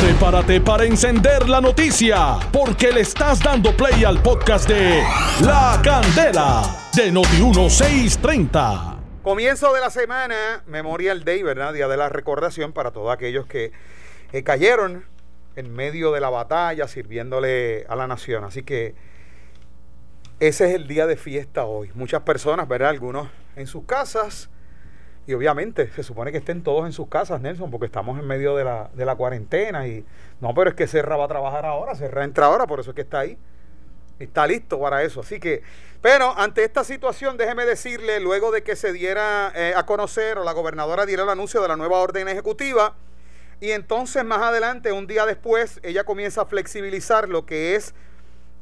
Prepárate para encender la noticia, porque le estás dando play al podcast de La Candela de Noti1630. Comienzo de la semana, Memorial Day, ¿verdad? Día de la recordación para todos aquellos que eh, cayeron en medio de la batalla sirviéndole a la nación. Así que ese es el día de fiesta hoy. Muchas personas, ¿verdad? Algunos en sus casas y obviamente se supone que estén todos en sus casas, Nelson, porque estamos en medio de la, de la cuarentena. Y no, pero es que Serra va a trabajar ahora, Serra entra ahora, por eso es que está ahí. Está listo para eso. Así que, pero ante esta situación, déjeme decirle, luego de que se diera eh, a conocer o la gobernadora diera el anuncio de la nueva orden ejecutiva, y entonces más adelante, un día después, ella comienza a flexibilizar lo que es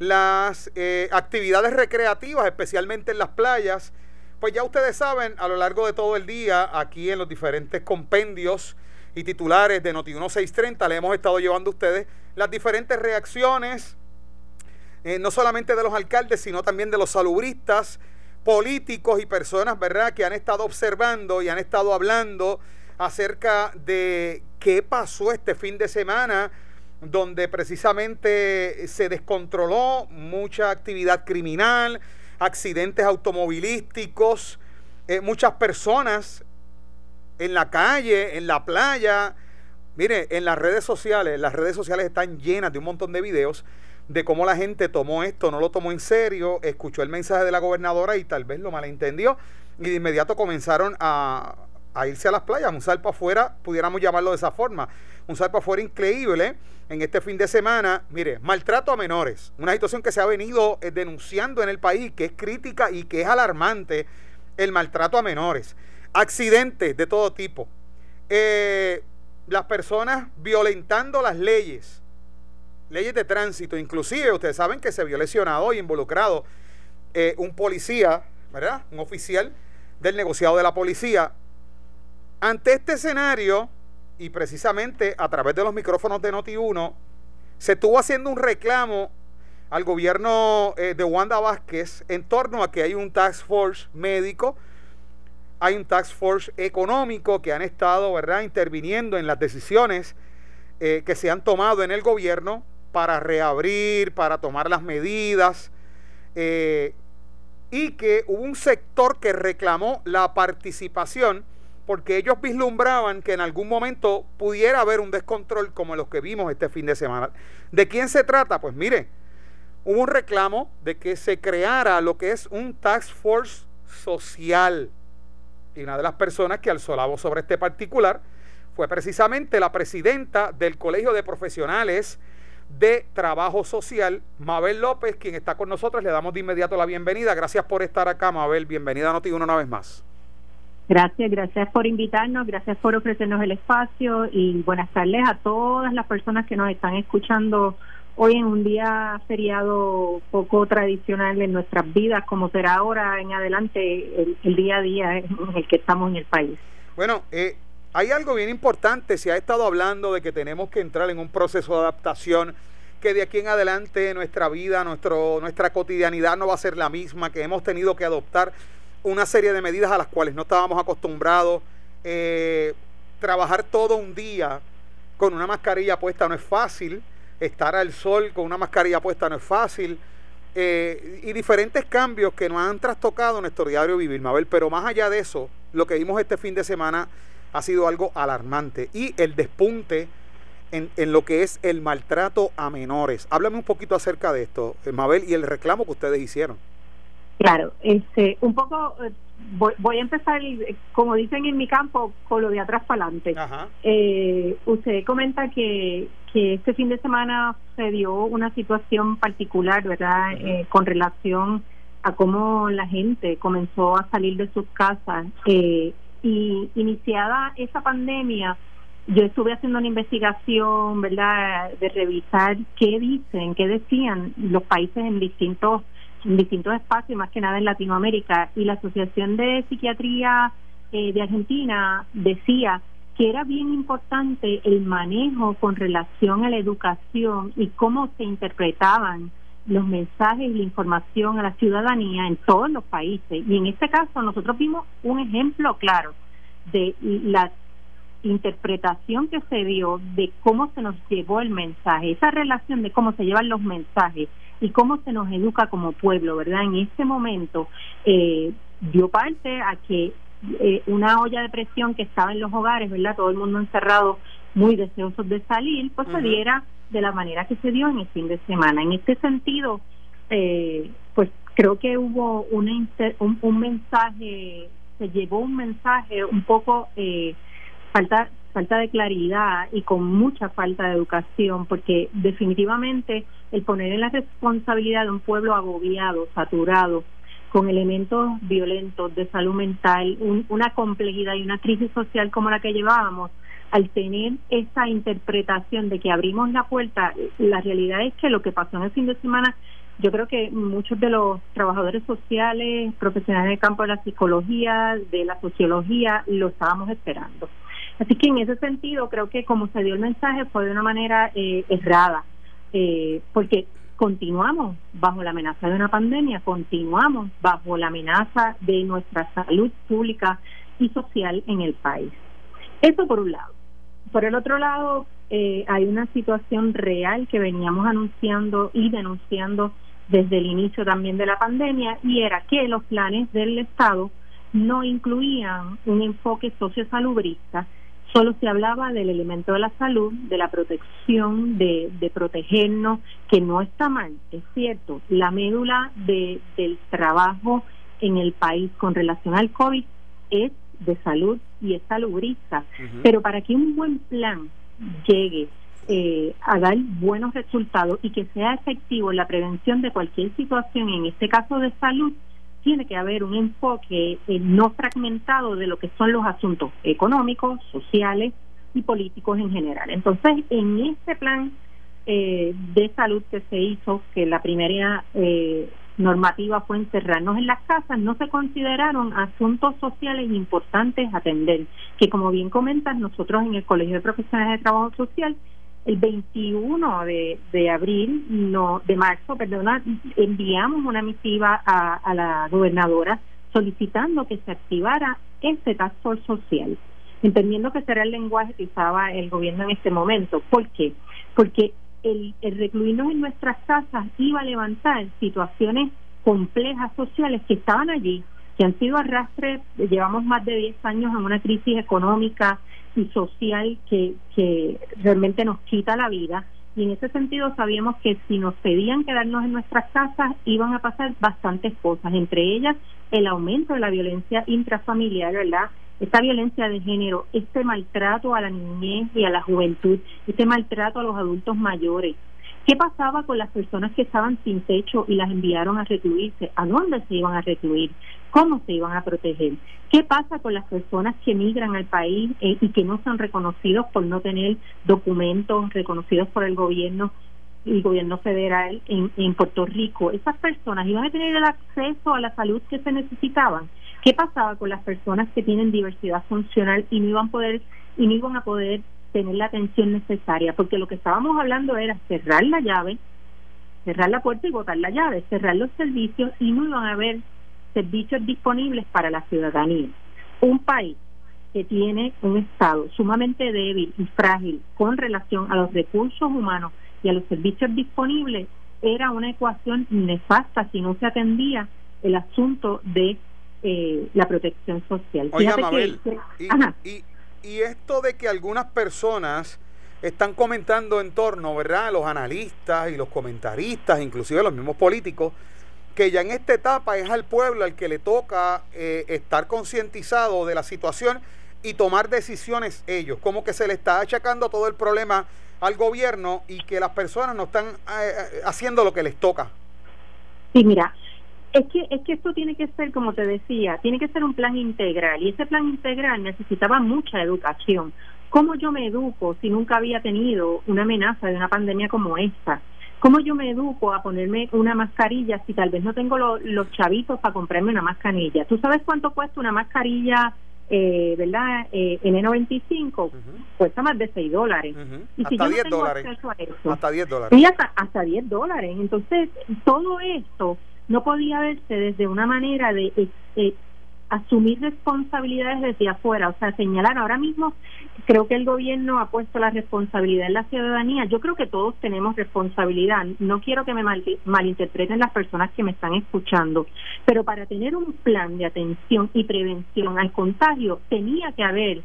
las eh, actividades recreativas, especialmente en las playas pues ya ustedes saben, a lo largo de todo el día, aquí en los diferentes compendios y titulares de Noti 1630, le hemos estado llevando a ustedes las diferentes reacciones, eh, no solamente de los alcaldes, sino también de los salubristas, políticos y personas, ¿verdad?, que han estado observando y han estado hablando acerca de qué pasó este fin de semana, donde precisamente se descontroló mucha actividad criminal, accidentes automovilísticos, eh, muchas personas en la calle, en la playa. Mire, en las redes sociales, las redes sociales están llenas de un montón de videos de cómo la gente tomó esto, no lo tomó en serio, escuchó el mensaje de la gobernadora y tal vez lo malentendió y de inmediato comenzaron a, a irse a las playas, un salpo afuera, pudiéramos llamarlo de esa forma, un salpo afuera increíble en este fin de semana. Mire, maltrato a menores, una situación que se ha venido eh, denunciando en el país, que es crítica y que es alarmante, el maltrato a menores, accidentes de todo tipo, eh, las personas violentando las leyes, leyes de tránsito, inclusive ustedes saben que se vio lesionado y involucrado eh, un policía, ¿verdad? Un oficial del negociado de la policía ante este escenario, y precisamente a través de los micrófonos de Noti1, se estuvo haciendo un reclamo al gobierno eh, de Wanda Vázquez en torno a que hay un task force médico, hay un task force económico que han estado, ¿verdad?, interviniendo en las decisiones eh, que se han tomado en el gobierno para reabrir, para tomar las medidas, eh, y que hubo un sector que reclamó la participación porque ellos vislumbraban que en algún momento pudiera haber un descontrol como los que vimos este fin de semana. ¿De quién se trata? Pues mire, hubo un reclamo de que se creara lo que es un task force social. Y una de las personas que alzó la voz sobre este particular fue precisamente la presidenta del Colegio de Profesionales de Trabajo Social, Mabel López, quien está con nosotros. Le damos de inmediato la bienvenida. Gracias por estar acá, Mabel. Bienvenida a Noti una vez más. Gracias, gracias por invitarnos, gracias por ofrecernos el espacio y buenas tardes a todas las personas que nos están escuchando hoy en un día feriado poco tradicional en nuestras vidas, como será ahora en adelante el, día a día en el que estamos en el país. Bueno, eh, hay algo bien importante, se ha estado hablando de que tenemos que entrar en un proceso de adaptación, que de aquí en adelante nuestra vida, nuestro, nuestra cotidianidad no va a ser la misma, que hemos tenido que adoptar una serie de medidas a las cuales no estábamos acostumbrados. Eh, trabajar todo un día con una mascarilla puesta no es fácil. Estar al sol con una mascarilla puesta no es fácil. Eh, y diferentes cambios que nos han trastocado nuestro diario vivir, Mabel. Pero más allá de eso, lo que vimos este fin de semana ha sido algo alarmante. Y el despunte en, en, lo que es el maltrato a menores. Háblame un poquito acerca de esto, eh, Mabel, y el reclamo que ustedes hicieron. Claro, este, un poco, eh, voy, a empezar, como dicen en mi campo, con lo de atrás para adelante. Eh, usted comenta que, que este fin de semana se dio una situación particular, ¿verdad?, eh, con relación a cómo la gente comenzó a salir de sus casas. y iniciada esa pandemia, yo estuve haciendo una investigación, ¿verdad?, de revisar qué dicen, qué decían los países en distintos distintos espacios, más que nada en Latinoamérica, y la Asociación de Psiquiatría eh, de Argentina decía que era bien importante el manejo con relación a la educación y cómo se interpretaban los mensajes y la información a la ciudadanía en todos los países. Y en este caso nosotros vimos un ejemplo claro de la interpretación que se dio de cómo se nos llevó el mensaje, esa relación de cómo se llevan los mensajes y cómo se nos educa como pueblo, ¿verdad? En este momento eh, dio parte a que eh, una olla de presión que estaba en los hogares, ¿verdad? Todo el mundo encerrado, muy deseosos de salir, pues se diera de la manera que se dio en el fin de semana. En este sentido, eh, pues creo que hubo una un, un, mensaje, se llevó un mensaje un poco eh, falta falta de claridad y con mucha falta de educación, porque definitivamente el poner en la responsabilidad de un pueblo agobiado, saturado, con elementos violentos de salud mental, una complejidad y una crisis social como la que llevábamos, al tener esa interpretación de que abrimos la puerta, la realidad es que lo que pasó en el fin de semana, yo creo que muchos de los trabajadores sociales, profesionales del campo de la psicología, de la sociología, lo estábamos esperando. Así que en ese sentido creo que como se dio el mensaje fue de una manera eh, errada, eh, porque continuamos bajo la amenaza de una pandemia, continuamos bajo la amenaza de nuestra salud pública y social en el país. Eso por un lado. Por el otro lado, eh, hay una situación real que veníamos anunciando y denunciando desde el inicio también de la pandemia y era que los planes del Estado no incluían un enfoque sociosalubrista solo se hablaba del elemento de la salud, de la protección, de, protegernos, que no está mal, es cierto, la médula de, del trabajo en el país con relación al COVID es de salud y es salubrista, pero para que un buen plan llegue eh, a dar buenos resultados y que sea efectivo en la prevención de cualquier situación, en este caso de salud, tiene que haber un enfoque eh, no fragmentado de lo que son los asuntos económicos, sociales y políticos en general. Entonces, en este plan eh, de salud que se hizo, que la primera eh, normativa fue encerrarnos en las casas, no se consideraron asuntos sociales importantes atender, que como bien comentas, nosotros en el Colegio de Profesionales de Trabajo Social el 21 de, abril, no, de marzo, perdona, enviamos una misiva a, a la gobernadora solicitando que se activara este task force social, entendiendo que será el lenguaje que usaba el gobierno en este momento. ¿Por qué? Porque el, el recluirnos en nuestras casas iba a levantar situaciones complejas sociales que estaban allí, que han sido arrastre, llevamos más de 10 años en una crisis económica, y social que, que realmente nos quita la vida. Y en ese sentido sabíamos que si nos pedían quedarnos en nuestras casas iban a pasar bastantes cosas, entre ellas el aumento de la violencia intrafamiliar, ¿verdad? Esta violencia de género, este maltrato a la niñez y a la juventud, este maltrato a los adultos mayores, ¿Qué pasaba con las personas que estaban sin techo y las enviaron a recluirse? ¿A dónde se iban a recluir? ¿Cómo se iban a proteger? ¿Qué pasa con las personas que emigran al país eh, y que no son reconocidos por no tener documentos reconocidos por el gobierno el gobierno federal en, Puerto Rico? Esas personas iban a tener el acceso a la salud que se necesitaban. ¿Qué pasaba con las personas que tienen diversidad funcional y no iban a poder y no iban a poder tener la atención necesaria, porque lo que estábamos hablando era cerrar la llave, cerrar la puerta y botar la llave, cerrar los servicios y no iban a haber servicios disponibles para la ciudadanía. Un país que tiene un Estado sumamente débil y frágil con relación a los recursos humanos y a los servicios disponibles era una ecuación nefasta si no se atendía el asunto de eh, la protección social. y, y esto de que algunas personas están comentando en torno, ¿verdad? Los analistas y los comentaristas, inclusive los mismos políticos, que ya en esta etapa es al pueblo al que le toca eh, estar concientizado de la situación y tomar decisiones ellos, como que se le está achacando todo el problema al gobierno y que las personas no están eh, eh, haciendo lo que les toca. Sí, mira, es que, es que esto tiene que ser, como te decía, tiene que ser un plan integral y ese plan integral necesitaba mucha educación. ¿Cómo yo me educo si nunca había tenido una amenaza de una pandemia como esta? ¿Cómo yo me educo a ponerme una mascarilla si tal vez no tengo los chavitos para comprarme una mascarilla? ¿Tú sabes cuánto cuesta una mascarilla, eh, verdad, eh, N95? Cuesta más de 6 dólares. Y hasta si 10 dólares. hasta 10 dólares. Sí, hasta, hasta 10 dólares. Entonces, todo esto no podía verse desde una manera de eh, asumir responsabilidades desde afuera, o sea, señalar ahora mismo, creo que el gobierno ha puesto la responsabilidad en la ciudadanía, yo creo que todos tenemos responsabilidad, no quiero que me malinterpreten las personas que me están escuchando, pero para tener un plan de atención y prevención al contagio tenía que haber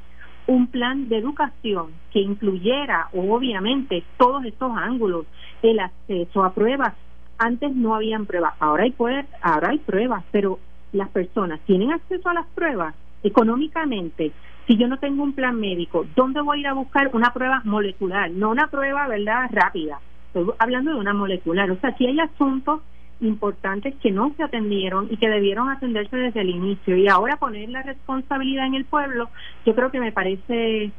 un plan de educación que incluyera obviamente todos estos ángulos, el acceso a pruebas. Antes no habían pruebas, ahora hay, ahora hay pruebas, pero las personas tienen acceso a las pruebas económicamente. Si yo no tengo un plan médico, ¿dónde voy a ir a buscar una prueba molecular? No una prueba, ¿verdad?, rápida. Estoy hablando de una molecular. O sea, si hay asuntos importantes que no se atendieron y que debieron atenderse desde el inicio y ahora poner la responsabilidad en el pueblo, yo creo que me parece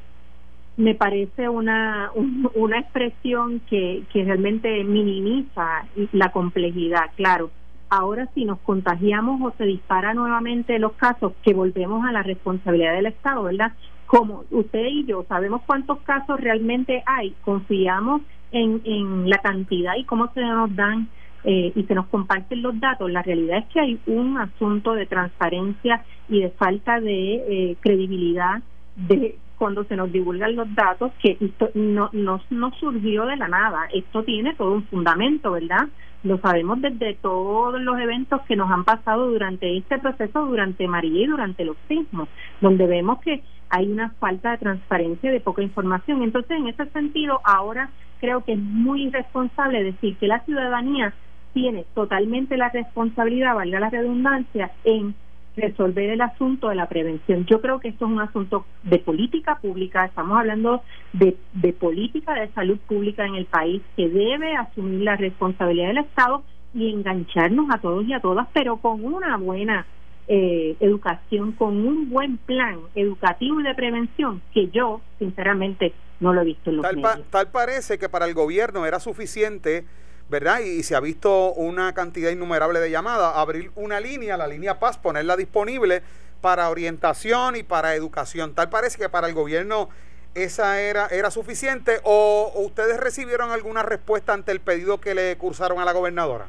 me parece una una expresión que, que realmente minimiza la complejidad, claro. Ahora si nos contagiamos o se dispara nuevamente los casos, que volvemos a la responsabilidad del Estado, ¿verdad? Como usted y yo sabemos cuántos casos realmente hay, confiamos en, en la cantidad y cómo se nos dan eh, y se nos comparten los datos, la realidad es que hay un asunto de transparencia y de falta de eh, credibilidad de cuando se nos divulgan los datos que no, no, no surgió de la nada, esto tiene todo un fundamento, ¿verdad? Lo sabemos desde todos los eventos que nos han pasado durante este proceso, durante María y durante los sismos, donde vemos que hay una falta de transparencia de poca información. Entonces, en ese sentido, ahora creo que es muy irresponsable decir que la ciudadanía tiene totalmente la responsabilidad, valga la redundancia, en resolver el asunto de la prevención. Yo creo que esto es un asunto de política pública, estamos hablando de, de política de salud pública en el país que debe asumir la responsabilidad del Estado y engancharnos a todos y a todas, pero con una buena eh, educación, con un buen plan educativo y de prevención que yo, sinceramente, no lo he visto en los tal, medios. tal parece que para el gobierno era suficiente ¿verdad? Y, se ha visto una cantidad innumerable de llamadas, abrir una línea, la línea Paz, ponerla disponible para orientación y para educación. Tal parece que para el gobierno esa era, era suficiente o, ustedes recibieron alguna respuesta ante el pedido que le cursaron a la gobernadora.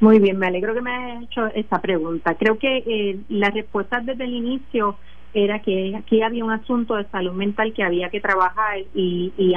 Muy bien, me alegro que me hayas hecho esta pregunta. Creo que eh, la respuesta desde el inicio era que aquí había un asunto de salud mental que había que trabajar y, y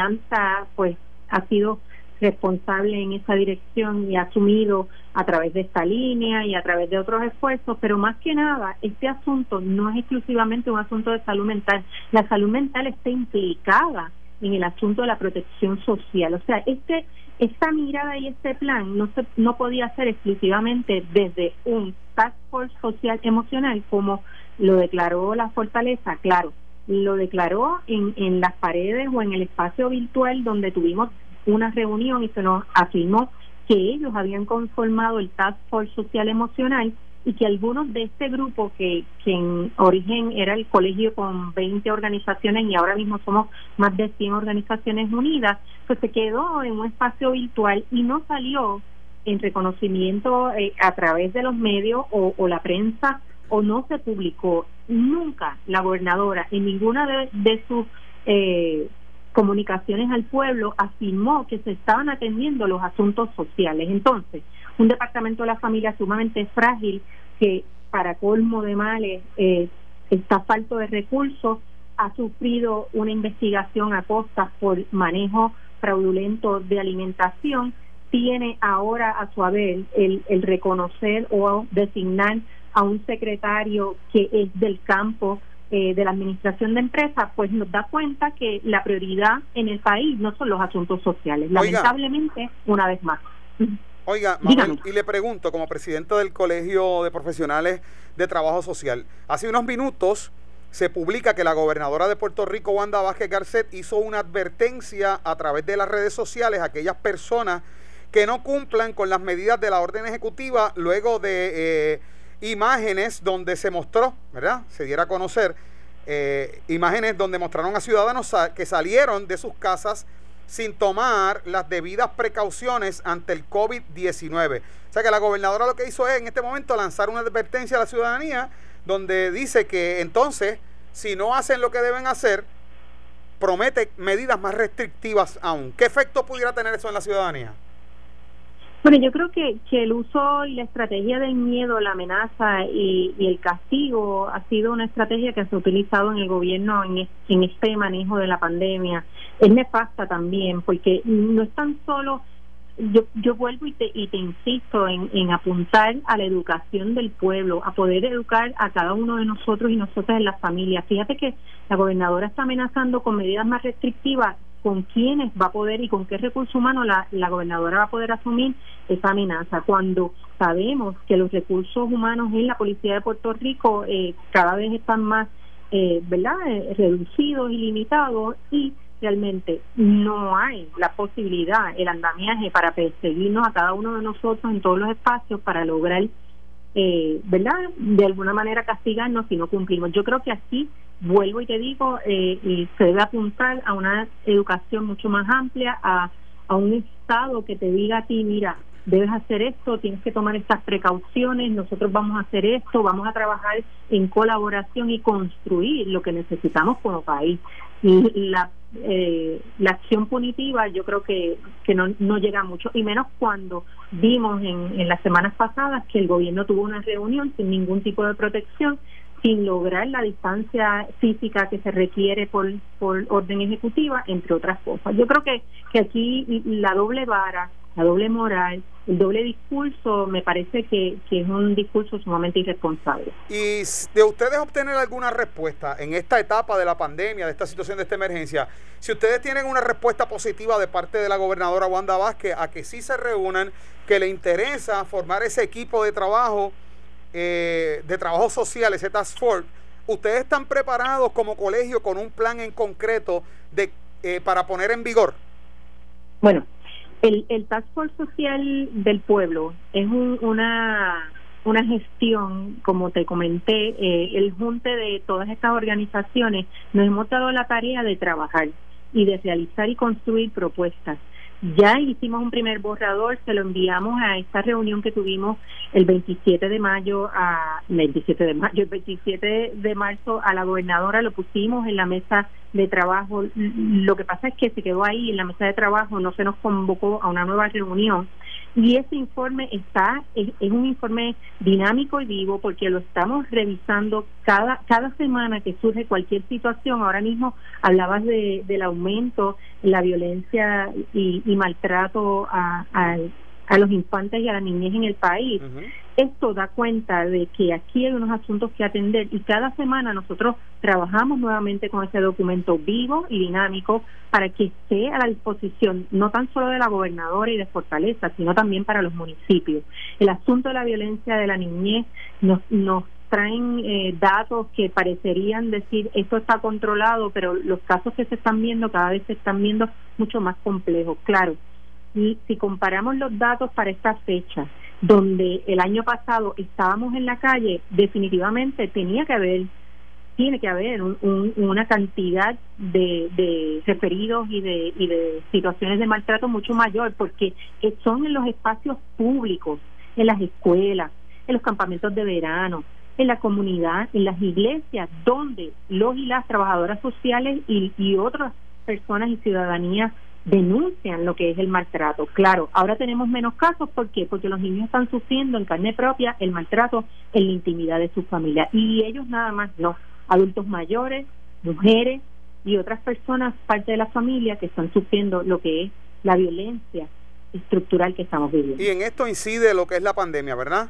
pues ha sido responsable en esa dirección y asumido a través de esta línea y a través de otros esfuerzos, pero más que nada, este asunto no es exclusivamente un asunto de salud mental. La salud mental está implicada en el asunto de la protección social. O sea, este esta mirada y este plan no se, no podía ser exclusivamente desde un task force social emocional como lo declaró la fortaleza, claro, lo declaró en, en las paredes o en el espacio virtual donde tuvimos una reunión y se nos afirmó que ellos habían conformado el Task Force Social Emocional y que algunos de este grupo, que, que en origen era el colegio con 20 organizaciones y ahora mismo somos más de 100 organizaciones unidas, pues se quedó en un espacio virtual y no salió en reconocimiento eh, a través de los medios o, o, la prensa o no se publicó nunca la gobernadora en ninguna de, de sus eh, Comunicaciones al Pueblo afirmó que se estaban atendiendo los asuntos sociales. Entonces, un departamento de la familia sumamente frágil que para colmo de males eh, está falto de recursos, ha sufrido una investigación a costas por manejo fraudulento de alimentación, tiene ahora a su haber el, el reconocer o designar a un secretario que es del campo eh, de la administración de empresas, pues nos da cuenta que la prioridad en el país no son los asuntos sociales, lamentablemente, una vez más. Oiga, y le pregunto, como presidente del Colegio de Profesionales de Trabajo Social, hace unos minutos se publica que la gobernadora de Puerto Rico, Wanda Vázquez Garcet, hizo una advertencia a través de las redes sociales a aquellas personas que no cumplan con las medidas de la orden ejecutiva luego de... Eh, imágenes donde se mostró, ¿verdad? Se diera a conocer eh, imágenes donde mostraron a ciudadanos que salieron de sus casas sin tomar las debidas precauciones ante el COVID-19. O sea que la gobernadora lo que hizo es en este momento lanzar una advertencia a la ciudadanía donde dice que entonces, si no hacen lo que deben hacer, promete medidas más restrictivas aún. ¿Qué efecto pudiera tener eso en la ciudadanía? Bueno, yo creo que, que el uso y la estrategia del miedo, la amenaza y, el castigo ha sido una estrategia que se ha utilizado en el gobierno en, en este manejo de la pandemia. Es nefasta también, porque no es tan solo yo, yo vuelvo y te, y te insisto en, en apuntar a la educación del pueblo, a poder educar a cada uno de nosotros y nosotras en las familias. Fíjate que la gobernadora está amenazando con medidas más restrictivas con quiénes va a poder y con qué recursos humanos la, la gobernadora va a poder asumir esa amenaza. Cuando sabemos que los recursos humanos en la policía de Puerto Rico eh, cada vez están más, eh, ¿verdad?, eh, reducidos y limitados y realmente no hay la posibilidad, el andamiaje para perseguirnos a cada uno de nosotros en todos los espacios para lograr, eh, ¿verdad?, de alguna manera castigarnos si no cumplimos. Yo creo que aquí vuelvo y te digo, eh, se debe apuntar a una educación mucho más amplia, a, a un Estado que te diga a ti, mira, debes hacer esto, tienes que tomar estas precauciones, nosotros vamos a hacer esto, vamos a trabajar en colaboración y construir lo que necesitamos como país. La, eh, la acción punitiva yo creo que, que no, no llega mucho, y menos cuando vimos en, en las semanas pasadas que el gobierno tuvo una reunión sin ningún tipo de protección sin lograr la distancia física que se requiere por, por orden ejecutiva, entre otras cosas. Yo creo que, que aquí la doble vara, la doble moral, el doble discurso me parece que, que, es un discurso sumamente irresponsable. Y de ustedes obtener alguna respuesta en esta etapa de la pandemia, de esta situación, de esta emergencia, si ustedes tienen una respuesta positiva de parte de la gobernadora Wanda Vázquez a que sí se reúnan, que le interesa formar ese equipo de trabajo eh, de trabajo social, ese Task Force, ¿ustedes están preparados como colegio con un plan en concreto de eh, para poner en vigor? Bueno, el, el Task Force Social del Pueblo es una, una gestión, como te comenté, eh, el junte de todas estas organizaciones, nos hemos dado la tarea de trabajar y de realizar y construir propuestas. Ya hicimos un primer borrador, se lo enviamos a esta reunión que tuvimos el 27 de mayo, a, el 27 de mayo, el 27 de marzo a la gobernadora, lo pusimos en la mesa de trabajo. Lo que pasa es que se quedó ahí en la mesa de trabajo, no se nos convocó a una nueva reunión y ese informe está es, un informe dinámico y vivo porque lo estamos revisando cada cada semana que surge cualquier situación. Ahora mismo hablabas de, del aumento la violencia y, maltrato a, a los infantes y a la niñez en el país. Esto da cuenta de que aquí hay unos asuntos que atender y cada semana nosotros trabajamos nuevamente con ese documento vivo y dinámico para que esté a la disposición no tan solo de la gobernadora y de Fortaleza, sino también para los municipios. El asunto de la violencia de la niñez nos, nos traen eh, datos que parecerían decir esto está controlado, pero los casos que se están viendo cada vez se están viendo mucho más complejos. Claro, y si comparamos los datos para esta fecha, donde el año pasado estábamos en la calle, definitivamente tenía que haber tiene que haber una cantidad de, de referidos y de, y de situaciones de maltrato mucho mayor, porque son en los espacios públicos, en las escuelas, en los campamentos de verano, en la comunidad, en las iglesias, donde los y las trabajadoras sociales y, y otras personas y ciudadanías denuncian lo que es el maltrato. Claro, ahora tenemos menos casos, ¿por qué? Porque los niños están sufriendo en carne propia el maltrato en la intimidad de su familia. Y ellos nada más, no, adultos mayores, mujeres y otras personas, parte de la familia, que están sufriendo lo que es la violencia estructural que estamos viviendo. Y en esto incide lo que es la pandemia, ¿verdad?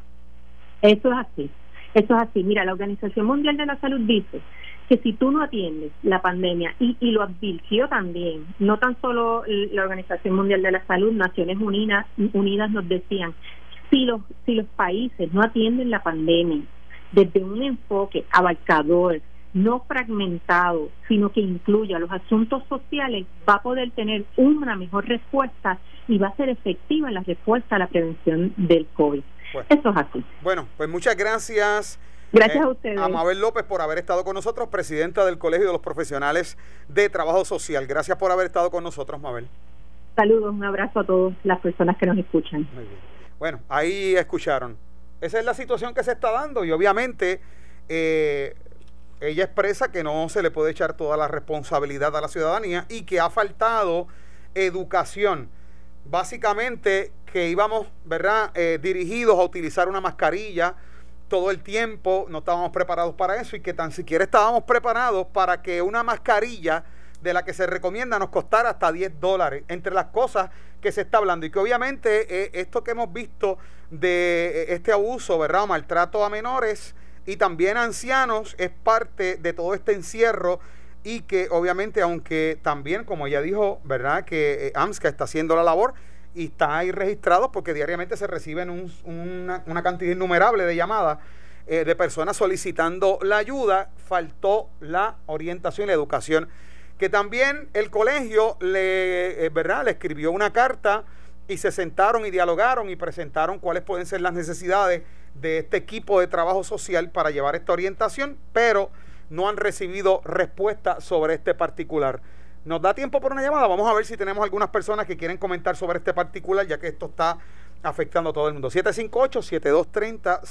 Eso es así, eso es así. Mira, la Organización Mundial de la Salud dice que si tú no atiendes la pandemia, y, y lo advirtió también, no tan solo la Organización Mundial de la Salud, Naciones Unidas, Unidas nos decían, si los, si los países no atienden la pandemia desde un enfoque abarcador, no fragmentado, sino que incluya los asuntos sociales, va a poder tener una mejor respuesta y va a ser efectiva en la respuesta a la prevención del COVID. Eso es así. Bueno, pues muchas gracias. Gracias a eh, ustedes. A Mabel López por haber estado con nosotros, presidenta del Colegio de los Profesionales de Trabajo Social. Gracias por haber estado con nosotros, Mabel. Saludos, un abrazo a todas las personas que nos escuchan. Muy bien. Bueno, ahí escucharon. Esa es la situación que se está dando y obviamente eh, ella expresa que no se le puede echar toda la responsabilidad a la ciudadanía y que ha faltado educación. Básicamente que íbamos, ¿verdad?, eh, dirigidos a utilizar una mascarilla todo el tiempo, no estábamos preparados para eso y que tan siquiera estábamos preparados para que una mascarilla de la que se recomienda nos costara hasta 10 dólares, entre las cosas que se está hablando y que obviamente eh, esto que hemos visto de eh, este abuso, ¿verdad?, maltrato a menores y también a ancianos es parte de todo este encierro y que obviamente aunque también, como ella dijo, ¿verdad?, que AMSCA está haciendo la labor, y está ahí registrado porque diariamente se reciben una, cantidad innumerable de llamadas eh, de personas solicitando la ayuda. Faltó la orientación y la educación. Que también el colegio le, eh, ¿verdad? le escribió una carta y se sentaron y dialogaron y presentaron cuáles pueden ser las necesidades de este equipo de trabajo social para llevar esta orientación, pero no han recibido respuesta sobre este particular. ¿Nos da tiempo por una llamada? Vamos a ver si tenemos algunas personas que quieren comentar sobre este particular, ya que esto está afectando a todo el mundo. 758-7230,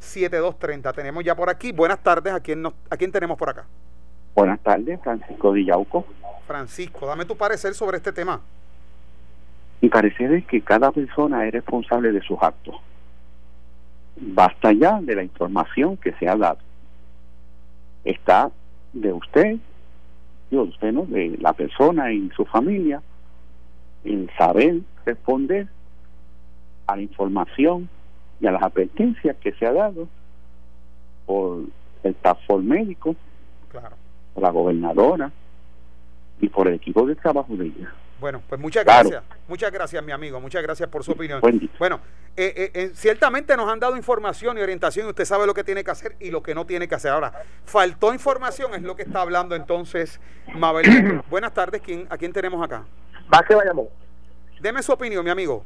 758-7230. Tenemos ya por aquí. Buenas tardes. ¿A quién, nos, ¿A quién tenemos por acá? Buenas tardes, Francisco Villauco. Francisco, dame tu parecer sobre este tema. Mi parecer es que cada persona es responsable de sus actos. Basta ya de la información que se ha dado. Está de usted yo usted, ¿no? de la persona y su familia, el saber responder a la información y a las advertencias que se ha dado por el staff médico, por la gobernadora y por el equipo de trabajo de ella. Bueno, pues muchas gracias. Muchas gracias, mi amigo. Muchas gracias por su opinión. Bueno, eh, eh, eh, ciertamente nos han dado información y orientación y usted sabe lo que tiene que hacer y lo que no tiene que hacer. Ahora, faltó información, es lo que está hablando entonces Mabel. Buenas tardes, ¿quién, ¿a quién tenemos acá? Vázquez Bayamón. Deme su opinión, mi amigo.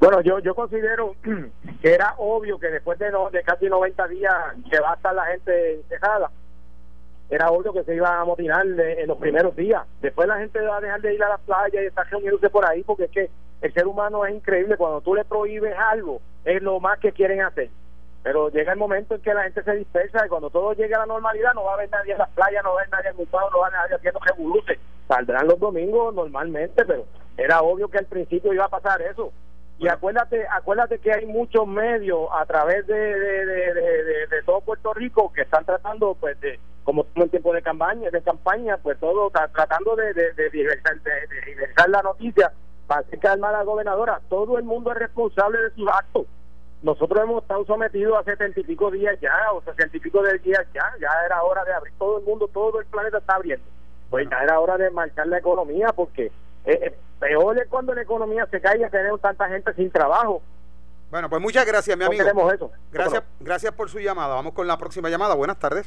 Bueno, yo yo considero que era obvio que después de, de casi 90 días que va a estar la gente encejada, era obvio que se iba a amotinar en los primeros días. Después la gente va a dejar de ir a la playa y estar reuniéndose por ahí porque es que el ser humano es increíble. Cuando tú le prohíbes algo, es lo más que quieren hacer. Pero llega el momento en que la gente se dispersa y cuando todo llegue a la normalidad no va a haber nadie en la playa, no va a haber nadie en no va a haber nadie haciendo revoluciones. Saldrán los domingos normalmente, pero era obvio que al principio iba a pasar eso. Y acuérdate, acuérdate que hay muchos medios a través de, de, de, todo Puerto Rico que están tratando, pues, de, como en tiempo de campaña, de campaña, pues todo tratando de, de, de, la noticia para calmar a la gobernadora. Todo el mundo es responsable de sus actos. Nosotros hemos estado sometidos a setenta y pico días ya, o sesenta y pico de días ya, ya era hora de abrir. Todo el mundo, todo el planeta está abriendo. Pues ya era hora de marcar la economía porque eh, eh, peor es cuando la economía se caiga, tenemos tanta gente sin trabajo. Bueno, pues muchas gracias, mi amigo. eso. Gracias, gracias por su llamada. Vamos con la próxima llamada. Buenas tardes.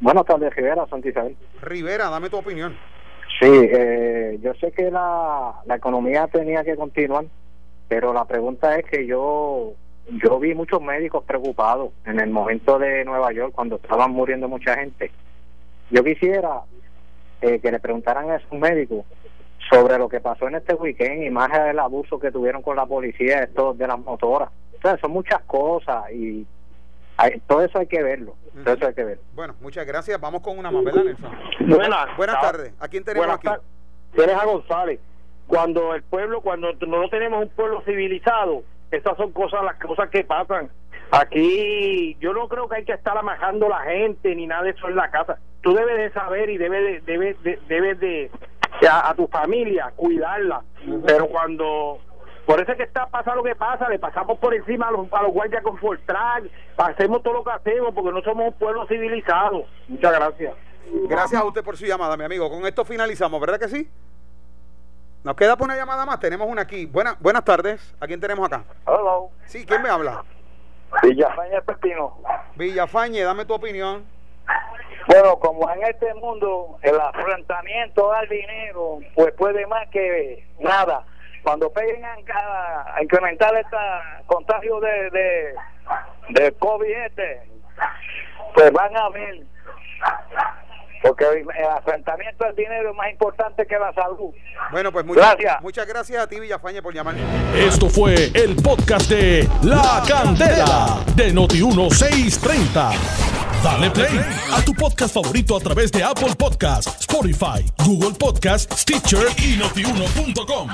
Buenas tardes, Rivera, Santa Isabel. Rivera, dame tu opinión. Sí, eh, yo sé que la, la economía tenía que continuar, pero la pregunta es que yo yo vi muchos médicos preocupados en el momento de Nueva York cuando estaban muriendo mucha gente. Yo quisiera eh, que le preguntaran a esos médicos sobre lo que pasó en este weekend y más del abuso que tuvieron con la policía estos de las motoras. O son muchas cosas y todo eso hay que verlo. Todo eso hay que ver. Bueno, muchas gracias. Vamos con una más, ¿verdad, Nelson? Buenas. Buenas tardes. ¿A quién tenemos aquí? Tienes a González. Cuando el pueblo, cuando no tenemos un pueblo civilizado, estas son cosas, las cosas que pasan. Aquí yo no creo que hay que estar amajando la gente ni nada de eso en la casa. Tú debes de saber y debes de, debes de, debes de a, tu familia, cuidarla. Pero cuando por eso es que está pasando lo que pasa, le pasamos por encima a los, a los guardias con Fortrack, hacemos todo lo que hacemos porque no somos un pueblo civilizado. Muchas gracias. Gracias a usted por su llamada, mi amigo. Con esto finalizamos, ¿verdad que sí? Nos queda por una llamada más, tenemos una aquí. Buenas buenas tardes, ¿a quién tenemos acá? Hello. Sí, ¿quién me habla? Villafañe Pepino. Villafañe, dame tu opinión. Bueno, como en este mundo el afrontamiento al dinero, pues puede más que nada. Cuando peguen a, incrementar este contagio de, de, de COVID este, pues van a ver porque el afrontamiento al dinero es más importante que la salud. Bueno, pues muchas gracias. Muchas gracias a ti, Villafañe, por llamar. Esto fue el podcast de La Candela de Noti1630. Dale play a tu podcast favorito a través de Apple Podcasts, Spotify, Google Podcasts, Stitcher y notiuno.com.